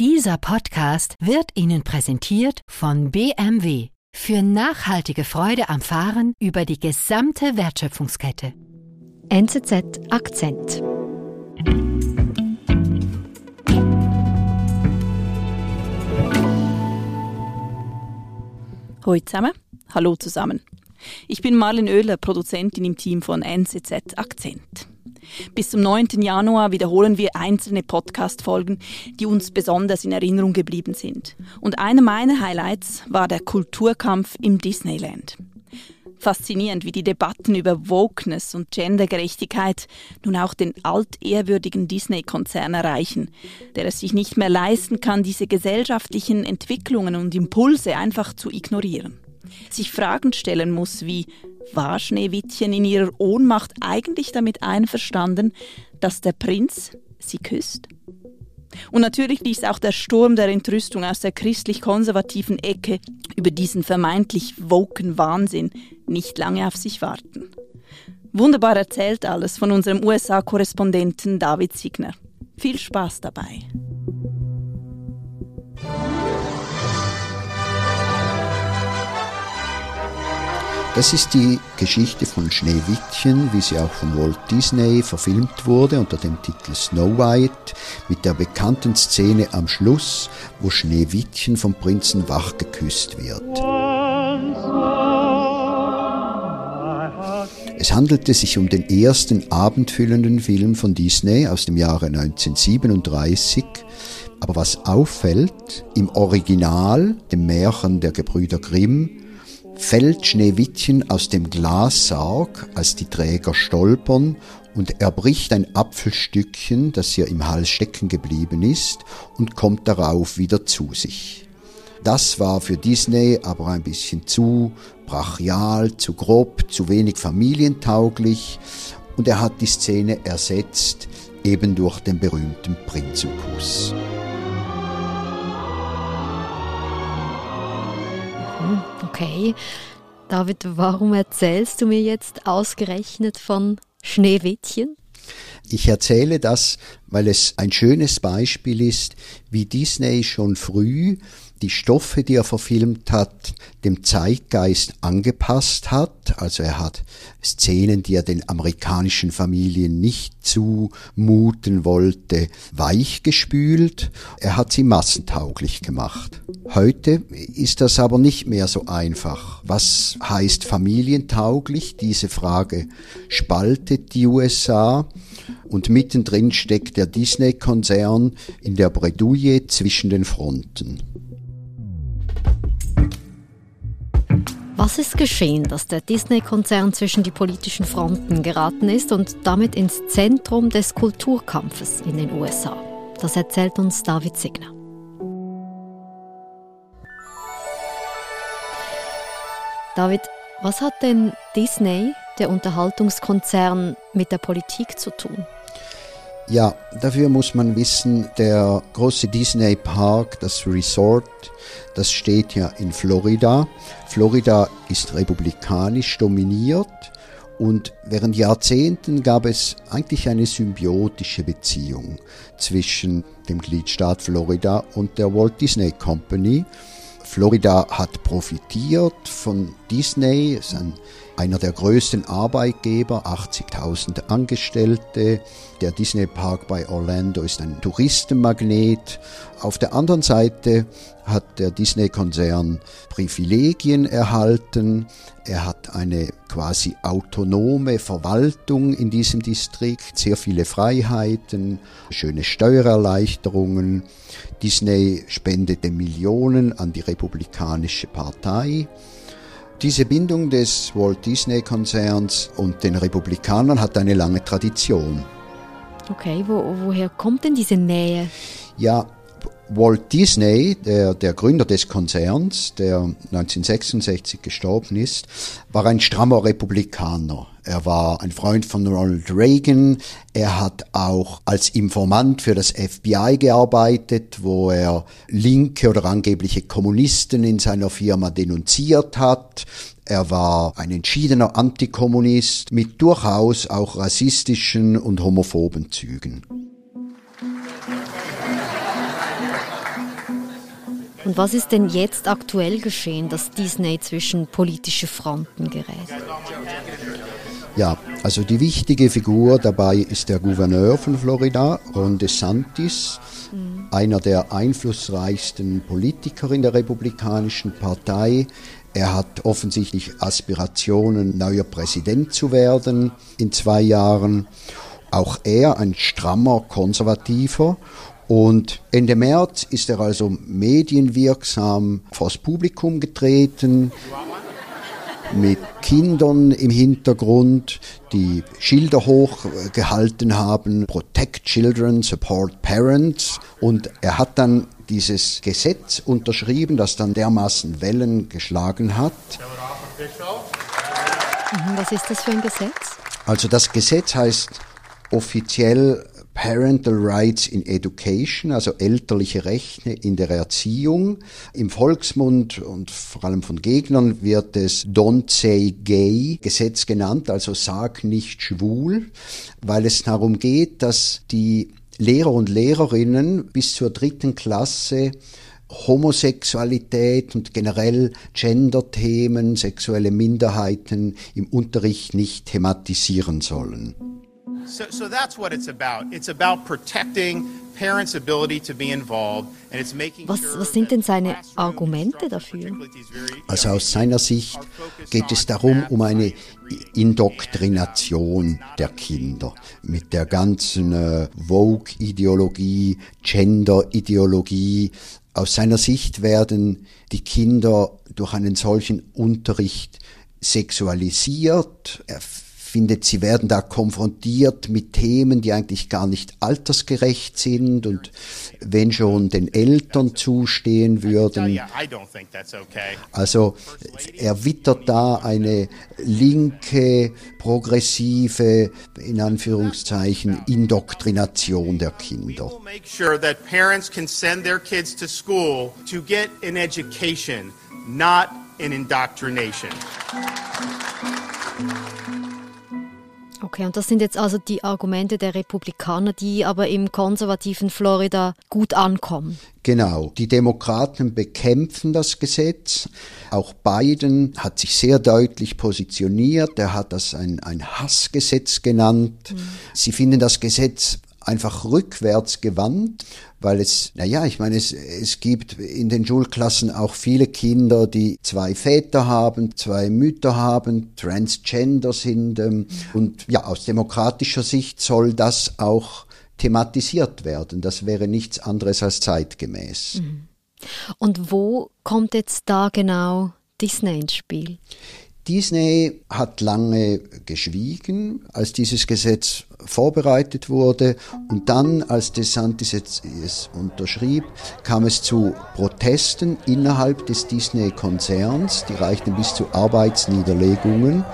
Dieser Podcast wird Ihnen präsentiert von BMW für nachhaltige Freude am Fahren über die gesamte Wertschöpfungskette. NZZ Akzent. Hallo zusammen. Hallo zusammen. Ich bin Marlin Oehler, Produzentin im Team von NZZ Akzent. Bis zum 9. Januar wiederholen wir einzelne Podcast-Folgen, die uns besonders in Erinnerung geblieben sind. Und einer meiner Highlights war der Kulturkampf im Disneyland. Faszinierend, wie die Debatten über Wokeness und Gendergerechtigkeit nun auch den altehrwürdigen Disney-Konzern erreichen, der es sich nicht mehr leisten kann, diese gesellschaftlichen Entwicklungen und Impulse einfach zu ignorieren. Sich Fragen stellen muss wie, war Schneewittchen in ihrer Ohnmacht eigentlich damit einverstanden, dass der Prinz sie küsst? Und natürlich ließ auch der Sturm der Entrüstung aus der christlich-konservativen Ecke über diesen vermeintlich woken Wahnsinn nicht lange auf sich warten. Wunderbar erzählt alles von unserem USA-Korrespondenten David Signer. Viel Spaß dabei. Das ist die Geschichte von Schneewittchen, wie sie auch von Walt Disney verfilmt wurde unter dem Titel Snow White, mit der bekannten Szene am Schluss, wo Schneewittchen vom Prinzen wach geküsst wird. Es handelte sich um den ersten abendfüllenden Film von Disney aus dem Jahre 1937. Aber was auffällt, im Original, dem Märchen der Gebrüder Grimm, fällt Schneewittchen aus dem Glassarg, als die Träger stolpern, und er bricht ein Apfelstückchen, das ihr im Hals stecken geblieben ist, und kommt darauf wieder zu sich. Das war für Disney aber ein bisschen zu brachial, zu grob, zu wenig familientauglich, und er hat die Szene ersetzt eben durch den berühmten Prinzenkuss. Okay. David, warum erzählst du mir jetzt ausgerechnet von Schneewittchen? Ich erzähle das, weil es ein schönes Beispiel ist, wie Disney schon früh die Stoffe, die er verfilmt hat, dem Zeitgeist angepasst hat. Also er hat Szenen, die er den amerikanischen Familien nicht zumuten wollte, weichgespült. Er hat sie massentauglich gemacht. Heute ist das aber nicht mehr so einfach. Was heißt familientauglich? Diese Frage spaltet die USA und mittendrin steckt der Disney-Konzern in der Bredouille zwischen den Fronten. Was ist geschehen, dass der Disney-Konzern zwischen die politischen Fronten geraten ist und damit ins Zentrum des Kulturkampfes in den USA? Das erzählt uns David Signer. David, was hat denn Disney, der Unterhaltungskonzern, mit der Politik zu tun? Ja, dafür muss man wissen, der große Disney Park, das Resort, das steht ja in Florida. Florida ist republikanisch dominiert und während Jahrzehnten gab es eigentlich eine symbiotische Beziehung zwischen dem Gliedstaat Florida und der Walt Disney Company. Florida hat profitiert von Disney, ist ein einer der größten Arbeitgeber, 80.000 Angestellte. Der Disney Park bei Orlando ist ein Touristenmagnet. Auf der anderen Seite hat der Disney-Konzern Privilegien erhalten. Er hat eine quasi autonome Verwaltung in diesem Distrikt, sehr viele Freiheiten, schöne Steuererleichterungen. Disney spendete Millionen an die Republikanische Partei. Diese Bindung des Walt Disney Konzerns und den Republikanern hat eine lange Tradition. Okay, wo, woher kommt denn diese Nähe? Ja, Walt Disney, der, der Gründer des Konzerns, der 1966 gestorben ist, war ein strammer Republikaner. Er war ein Freund von Ronald Reagan. Er hat auch als Informant für das FBI gearbeitet, wo er linke oder angebliche Kommunisten in seiner Firma denunziert hat. Er war ein entschiedener Antikommunist mit durchaus auch rassistischen und homophoben Zügen. Und was ist denn jetzt aktuell geschehen, dass Disney zwischen politische Fronten gerät? Ja, also die wichtige Figur dabei ist der Gouverneur von Florida, Ron DeSantis, mhm. einer der einflussreichsten Politiker in der Republikanischen Partei. Er hat offensichtlich Aspirationen, neuer Präsident zu werden in zwei Jahren. Auch er ein strammer Konservativer. Und Ende März ist er also medienwirksam vors Publikum getreten mit Kindern im Hintergrund, die Schilder hochgehalten haben, Protect Children, Support Parents. Und er hat dann dieses Gesetz unterschrieben, das dann dermaßen Wellen geschlagen hat. Mhm, was ist das für ein Gesetz? Also das Gesetz heißt offiziell Parental Rights in Education, also elterliche Rechte in der Erziehung. Im Volksmund und vor allem von Gegnern wird es Don't Say Gay Gesetz genannt, also sag nicht schwul, weil es darum geht, dass die Lehrer und Lehrerinnen bis zur dritten Klasse Homosexualität und generell Gender-Themen, sexuelle Minderheiten im Unterricht nicht thematisieren sollen. So, so that's what it's about. It's about protecting parents' ability to be involved and it's making was, was sind denn seine Argumente dafür? Also aus seiner Sicht geht es darum, um eine Indoktrination der Kinder mit der ganzen äh, Vogue-Ideologie, Gender-Ideologie. Aus seiner Sicht werden die Kinder durch einen solchen Unterricht sexualisiert, findet, sie werden da konfrontiert mit Themen, die eigentlich gar nicht altersgerecht sind und wenn schon den Eltern zustehen würden. Also er wittert da eine linke, progressive, in Anführungszeichen, Indoktrination der Kinder. not an indoctrination. Okay, und das sind jetzt also die Argumente der Republikaner, die aber im konservativen Florida gut ankommen. Genau, die Demokraten bekämpfen das Gesetz. Auch Biden hat sich sehr deutlich positioniert. Er hat das ein, ein Hassgesetz genannt. Mhm. Sie finden das Gesetz einfach rückwärts gewandt, weil es, naja, ich meine, es, es gibt in den Schulklassen auch viele Kinder, die zwei Väter haben, zwei Mütter haben, transgender sind. Ähm, und ja, aus demokratischer Sicht soll das auch thematisiert werden. Das wäre nichts anderes als zeitgemäß. Mhm. Und wo kommt jetzt da genau Disney ins Spiel? Disney hat lange geschwiegen, als dieses Gesetz vorbereitet wurde und dann, als DeSantis es unterschrieb, kam es zu Protesten innerhalb des Disney-Konzerns, die reichten bis zu Arbeitsniederlegungen.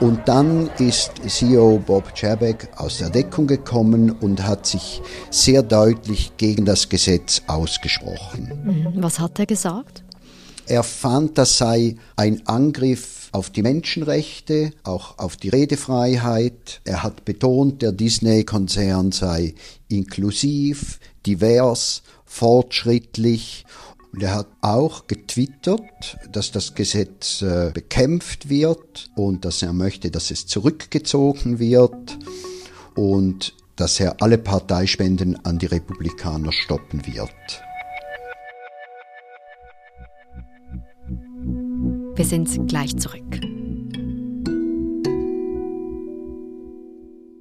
Und dann ist CEO Bob Chapek aus der Deckung gekommen und hat sich sehr deutlich gegen das Gesetz ausgesprochen. Mhm. Was hat er gesagt? Er fand, das sei ein Angriff auf die Menschenrechte, auch auf die Redefreiheit. Er hat betont, der Disney-Konzern sei inklusiv, divers, fortschrittlich und er hat auch getwittert, dass das Gesetz äh, bekämpft wird und dass er möchte, dass es zurückgezogen wird und dass er alle Parteispenden an die Republikaner stoppen wird. Wir sind gleich zurück.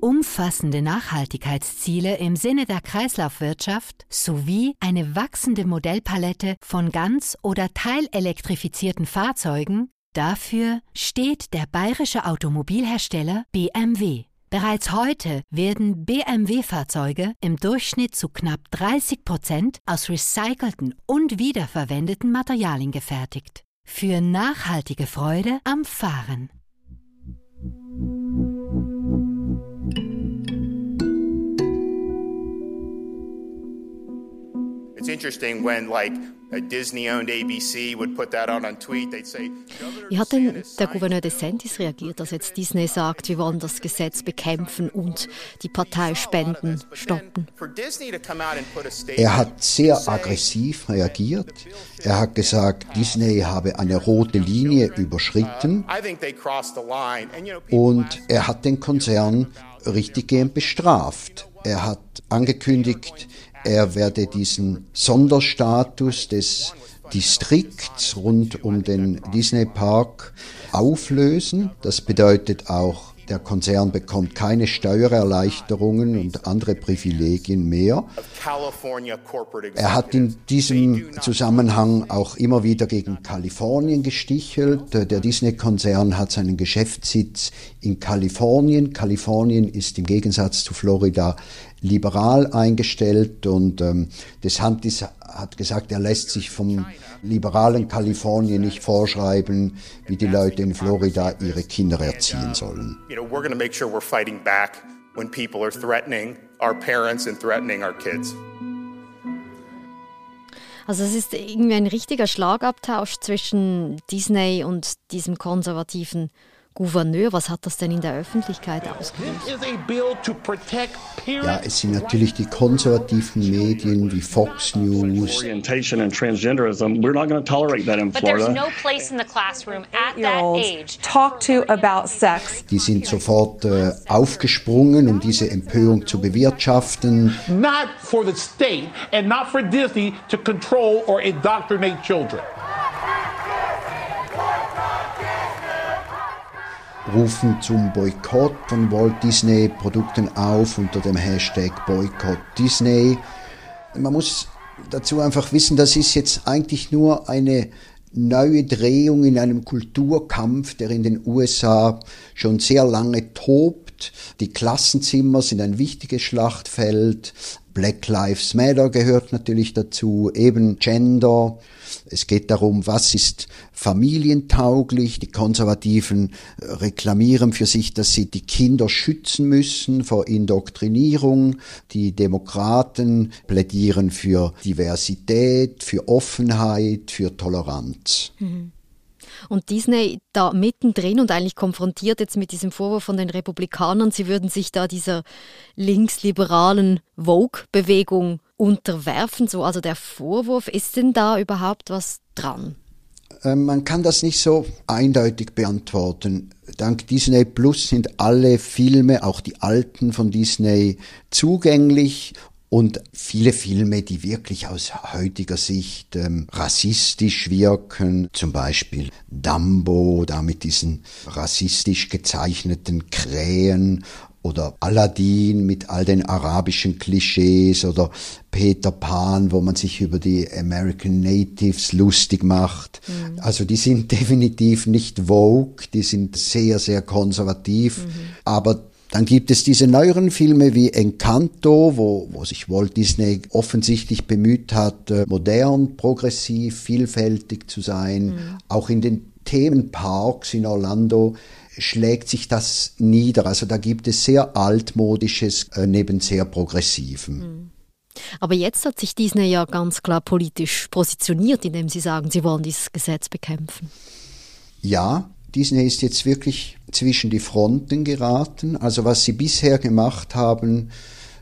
Umfassende Nachhaltigkeitsziele im Sinne der Kreislaufwirtschaft sowie eine wachsende Modellpalette von ganz- oder teilelektrifizierten Fahrzeugen, dafür steht der bayerische Automobilhersteller BMW. Bereits heute werden BMW-Fahrzeuge im Durchschnitt zu knapp 30 Prozent aus recycelten und wiederverwendeten Materialien gefertigt. Für nachhaltige Freude am Fahren. Interesting when like Wie hat denn der Gouverneur DeSantis reagiert, dass jetzt Disney sagt, wir wollen das Gesetz bekämpfen und die Parteispenden stoppen? Er hat sehr aggressiv reagiert. Er hat gesagt, Disney habe eine rote Linie überschritten. und er hat den Konzern richtiggehend bestraft. Er hat angekündigt, er werde diesen Sonderstatus des Distrikts rund um den Disney Park auflösen. Das bedeutet auch der Konzern bekommt keine Steuererleichterungen und andere Privilegien mehr. Er hat in diesem Zusammenhang auch immer wieder gegen Kalifornien gestichelt. Der Disney-Konzern hat seinen Geschäftssitz in Kalifornien. Kalifornien ist im Gegensatz zu Florida liberal eingestellt und ähm, DeSantis hat gesagt, er lässt sich vom liberalen Kalifornien nicht vorschreiben, wie die Leute in Florida ihre Kinder erziehen sollen. when people are threatening our parents and threatening our kids. Also es ist irgendwie ein richtiger Schlagabtausch zwischen Disney und diesem konservativen Gouverneur, was hat das denn in der Öffentlichkeit ausgelöst? Ja, es sind natürlich die konservativen Medien wie Fox News. Orientation and transgenderism, we're not going to tolerate that in Florida. But there's no place in the classroom at that age. Talk to about sex. Die sind sofort äh, aufgesprungen, um diese Empörung zu bewirtschaften. Not for the state and not for Disney to control or indoctrinate children. Rufen zum Boykott von Walt Disney Produkten auf unter dem Hashtag Boykott Disney. Man muss dazu einfach wissen, das ist jetzt eigentlich nur eine neue Drehung in einem Kulturkampf, der in den USA schon sehr lange tobt. Die Klassenzimmer sind ein wichtiges Schlachtfeld. Black Lives Matter gehört natürlich dazu, eben Gender. Es geht darum, was ist familientauglich. Die Konservativen reklamieren für sich, dass sie die Kinder schützen müssen vor Indoktrinierung. Die Demokraten plädieren für Diversität, für Offenheit, für Toleranz. Mhm. Und Disney da mittendrin und eigentlich konfrontiert jetzt mit diesem Vorwurf von den Republikanern, sie würden sich da dieser linksliberalen Vogue-Bewegung unterwerfen. So, also der Vorwurf, ist denn da überhaupt was dran? Ähm, man kann das nicht so eindeutig beantworten. Dank Disney Plus sind alle Filme, auch die alten von Disney, zugänglich und viele Filme, die wirklich aus heutiger Sicht ähm, rassistisch wirken, zum Beispiel Dumbo, da mit diesen rassistisch gezeichneten Krähen oder Aladdin mit all den arabischen Klischees oder Peter Pan, wo man sich über die American Natives lustig macht. Mhm. Also die sind definitiv nicht Vogue, die sind sehr, sehr konservativ, mhm. aber dann gibt es diese neueren Filme wie Encanto, wo, wo sich Walt Disney offensichtlich bemüht hat, äh, modern, progressiv, vielfältig zu sein. Mhm. Auch in den Themenparks in Orlando schlägt sich das nieder. Also da gibt es sehr altmodisches äh, neben sehr progressiven. Mhm. Aber jetzt hat sich Disney ja ganz klar politisch positioniert, indem sie sagen, sie wollen dieses Gesetz bekämpfen. Ja, Disney ist jetzt wirklich zwischen die Fronten geraten. Also was sie bisher gemacht haben,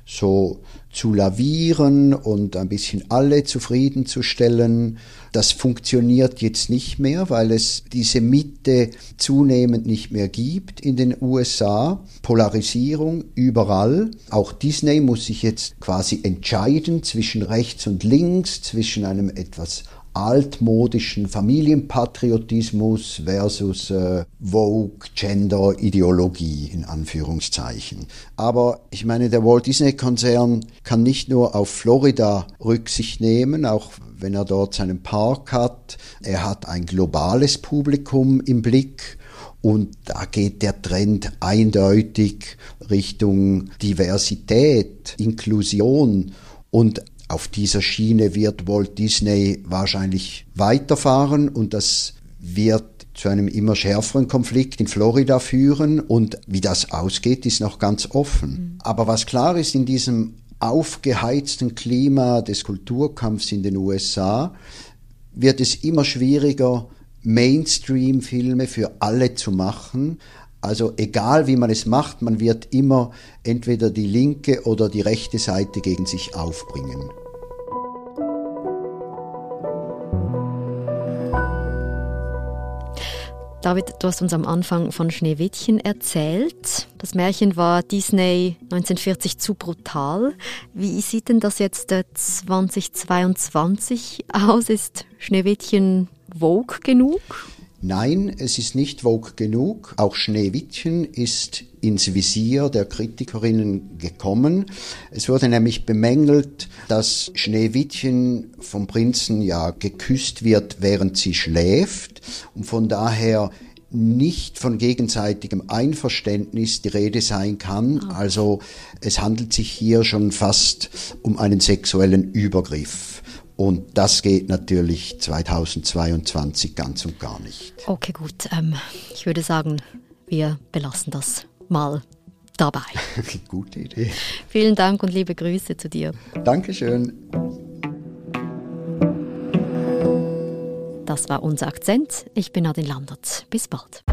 so zu lavieren und ein bisschen alle zufriedenzustellen, das funktioniert jetzt nicht mehr, weil es diese Mitte zunehmend nicht mehr gibt in den USA. Polarisierung überall. Auch Disney muss sich jetzt quasi entscheiden zwischen rechts und links, zwischen einem etwas altmodischen Familienpatriotismus versus äh, Vogue, Gender, Ideologie in Anführungszeichen. Aber ich meine, der Walt Disney Konzern kann nicht nur auf Florida Rücksicht nehmen, auch wenn er dort seinen Park hat. Er hat ein globales Publikum im Blick. Und da geht der Trend eindeutig Richtung Diversität, Inklusion und auf dieser Schiene wird Walt Disney wahrscheinlich weiterfahren und das wird zu einem immer schärferen Konflikt in Florida führen und wie das ausgeht, ist noch ganz offen. Mhm. Aber was klar ist in diesem aufgeheizten Klima des Kulturkampfs in den USA, wird es immer schwieriger, Mainstream-Filme für alle zu machen. Also egal wie man es macht, man wird immer entweder die linke oder die rechte Seite gegen sich aufbringen. David, du hast uns am Anfang von Schneewittchen erzählt. Das Märchen war Disney 1940 zu brutal. Wie sieht denn das jetzt 2022 aus? Ist Schneewittchen Vogue genug? Nein, es ist nicht Vogue genug. Auch Schneewittchen ist ins Visier der Kritikerinnen gekommen. Es wurde nämlich bemängelt, dass Schneewittchen vom Prinzen ja geküsst wird, während sie schläft und von daher nicht von gegenseitigem Einverständnis die Rede sein kann. Ah. Also es handelt sich hier schon fast um einen sexuellen Übergriff. Und das geht natürlich 2022 ganz und gar nicht. Okay, gut. Ähm, ich würde sagen, wir belassen das mal dabei. Gute Idee. Vielen Dank und liebe Grüße zu dir. Dankeschön. Das war unser Akzent. Ich bin Nadine Landert. Bis bald.